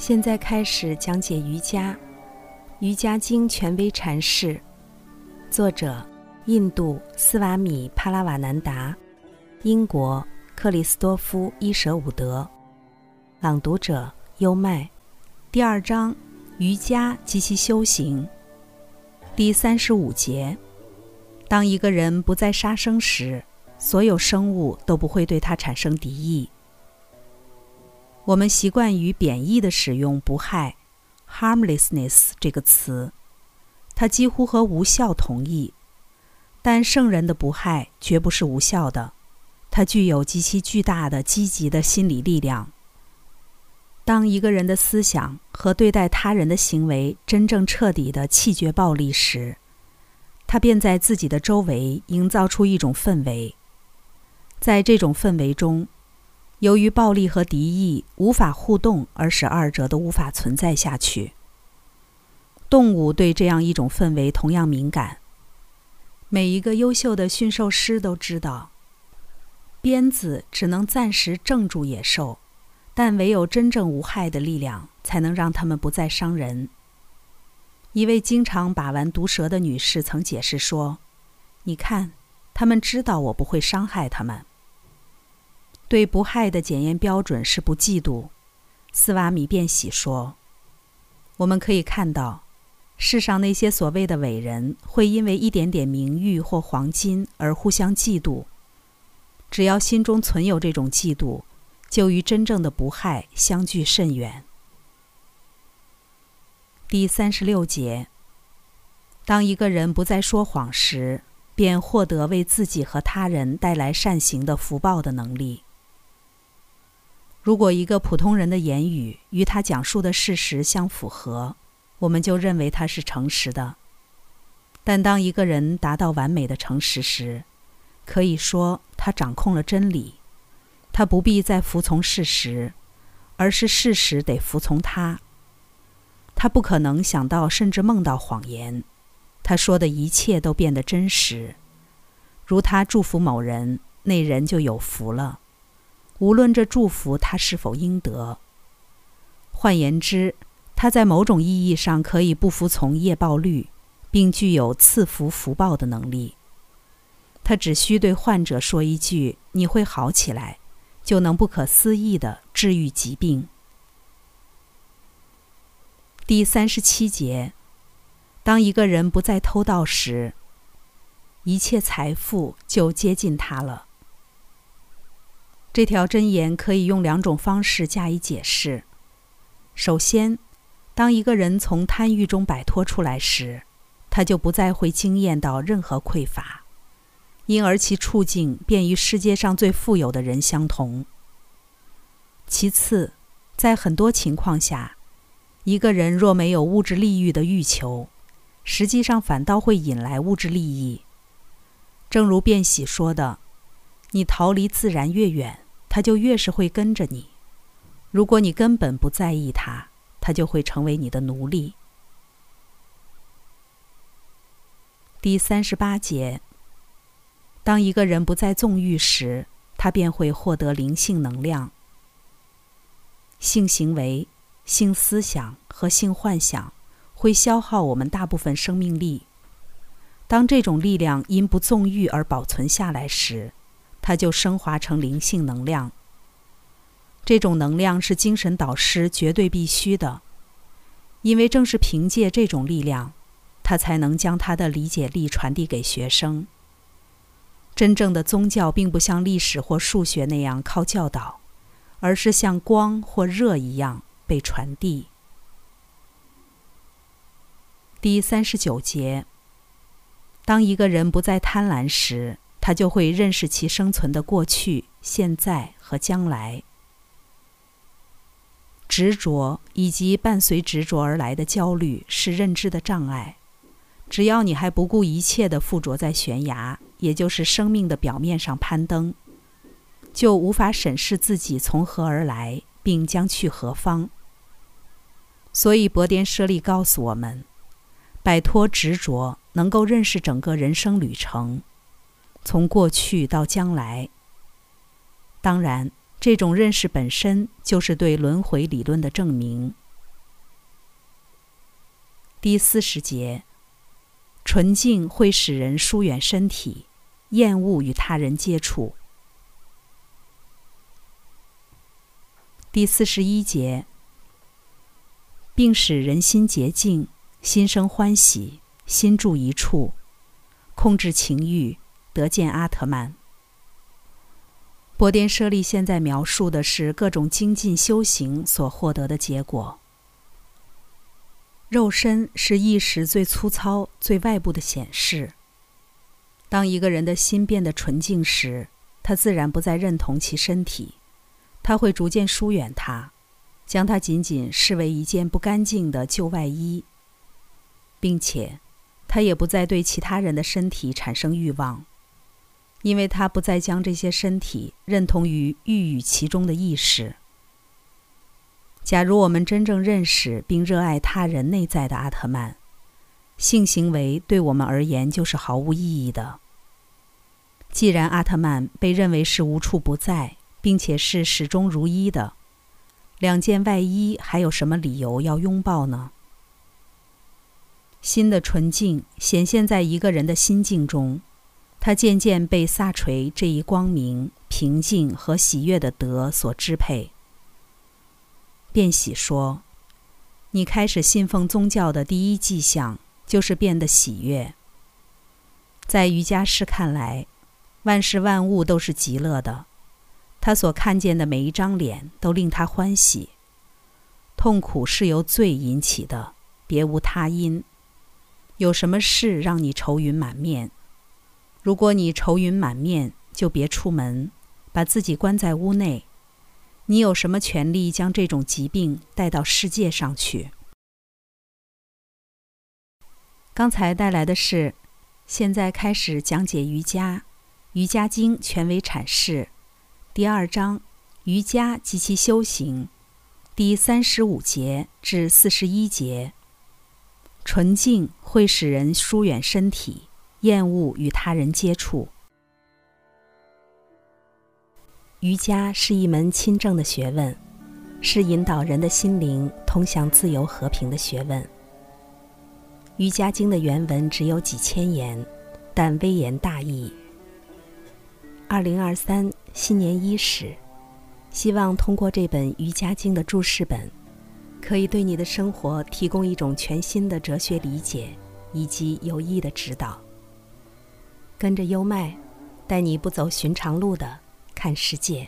现在开始讲解瑜伽，《瑜伽经》权威阐释，作者：印度斯瓦米·帕拉瓦南达，英国克里斯多夫·伊舍伍德，朗读者：优麦。第二章：瑜伽及其修行。第三十五节：当一个人不再杀生时，所有生物都不会对他产生敌意。我们习惯于贬义的使用“不害 ”（harmlessness） 这个词，它几乎和无效同义。但圣人的不害绝不是无效的，它具有极其巨大的积极的心理力量。当一个人的思想和对待他人的行为真正彻底的弃绝暴力时，他便在自己的周围营造出一种氛围，在这种氛围中。由于暴力和敌意无法互动，而使二者都无法存在下去。动物对这样一种氛围同样敏感。每一个优秀的驯兽师都知道，鞭子只能暂时镇住野兽，但唯有真正无害的力量才能让它们不再伤人。一位经常把玩毒蛇的女士曾解释说：“你看，他们知道我不会伤害他们。”对不害的检验标准是不嫉妒，斯瓦米便喜说：“我们可以看到，世上那些所谓的伟人会因为一点点名誉或黄金而互相嫉妒。只要心中存有这种嫉妒，就与真正的不害相距甚远。”第三十六节：当一个人不再说谎时，便获得为自己和他人带来善行的福报的能力。如果一个普通人的言语与他讲述的事实相符合，我们就认为他是诚实的。但当一个人达到完美的诚实时，可以说他掌控了真理。他不必再服从事实，而是事实得服从他。他不可能想到甚至梦到谎言。他说的一切都变得真实。如他祝福某人，那人就有福了。无论这祝福他是否应得，换言之，他在某种意义上可以不服从业报律，并具有赐福福报的能力。他只需对患者说一句“你会好起来”，就能不可思议地治愈疾病。第三十七节：当一个人不再偷盗时，一切财富就接近他了。这条箴言可以用两种方式加以解释。首先，当一个人从贪欲中摆脱出来时，他就不再会惊艳到任何匮乏，因而其处境便与世界上最富有的人相同。其次，在很多情况下，一个人若没有物质利欲的欲求，实际上反倒会引来物质利益。正如卞喜说的。你逃离自然越远，他就越是会跟着你。如果你根本不在意他，他就会成为你的奴隶。第三十八节：当一个人不再纵欲时，他便会获得灵性能量。性行为、性思想和性幻想会消耗我们大部分生命力。当这种力量因不纵欲而保存下来时，它就升华成灵性能量。这种能量是精神导师绝对必须的，因为正是凭借这种力量，他才能将他的理解力传递给学生。真正的宗教并不像历史或数学那样靠教导，而是像光或热一样被传递。第三十九节：当一个人不再贪婪时。他就会认识其生存的过去、现在和将来。执着以及伴随执着而来的焦虑是认知的障碍。只要你还不顾一切地附着在悬崖，也就是生命的表面上攀登，就无法审视自己从何而来，并将去何方。所以，伯颠舍利告诉我们：摆脱执着，能够认识整个人生旅程。从过去到将来。当然，这种认识本身就是对轮回理论的证明。第四十节，纯净会使人疏远身体，厌恶与他人接触。第四十一节，并使人心洁净，心生欢喜，心住一处，控制情欲，得见阿特曼。波颠舍利现在描述的是各种精进修行所获得的结果。肉身是意识最粗糙、最外部的显示。当一个人的心变得纯净时，他自然不再认同其身体，他会逐渐疏远它，将它仅仅视为一件不干净的旧外衣，并且他也不再对其他人的身体产生欲望。因为他不再将这些身体认同于欲与其中的意识。假如我们真正认识并热爱他人内在的阿特曼，性行为对我们而言就是毫无意义的。既然阿特曼被认为是无处不在，并且是始终如一的，两件外衣还有什么理由要拥抱呢？心的纯净显现在一个人的心境中。他渐渐被萨垂这一光明、平静和喜悦的德所支配。便喜说：“你开始信奉宗教的第一迹象，就是变得喜悦。在瑜伽师看来，万事万物都是极乐的，他所看见的每一张脸都令他欢喜。痛苦是由罪引起的，别无他因。有什么事让你愁云满面？”如果你愁云满面，就别出门，把自己关在屋内。你有什么权利将这种疾病带到世界上去？刚才带来的是，现在开始讲解瑜伽，《瑜伽经》权威阐释，第二章瑜伽及其修行，第三十五节至四十一节。纯净会使人疏远身体。厌恶与他人接触。瑜伽是一门亲政的学问，是引导人的心灵通向自由和平的学问。《瑜伽经》的原文只有几千言，但微言大义。二零二三新年伊始，希望通过这本《瑜伽经》的注释本，可以对你的生活提供一种全新的哲学理解以及有益的指导。跟着优麦，带你不走寻常路的看世界。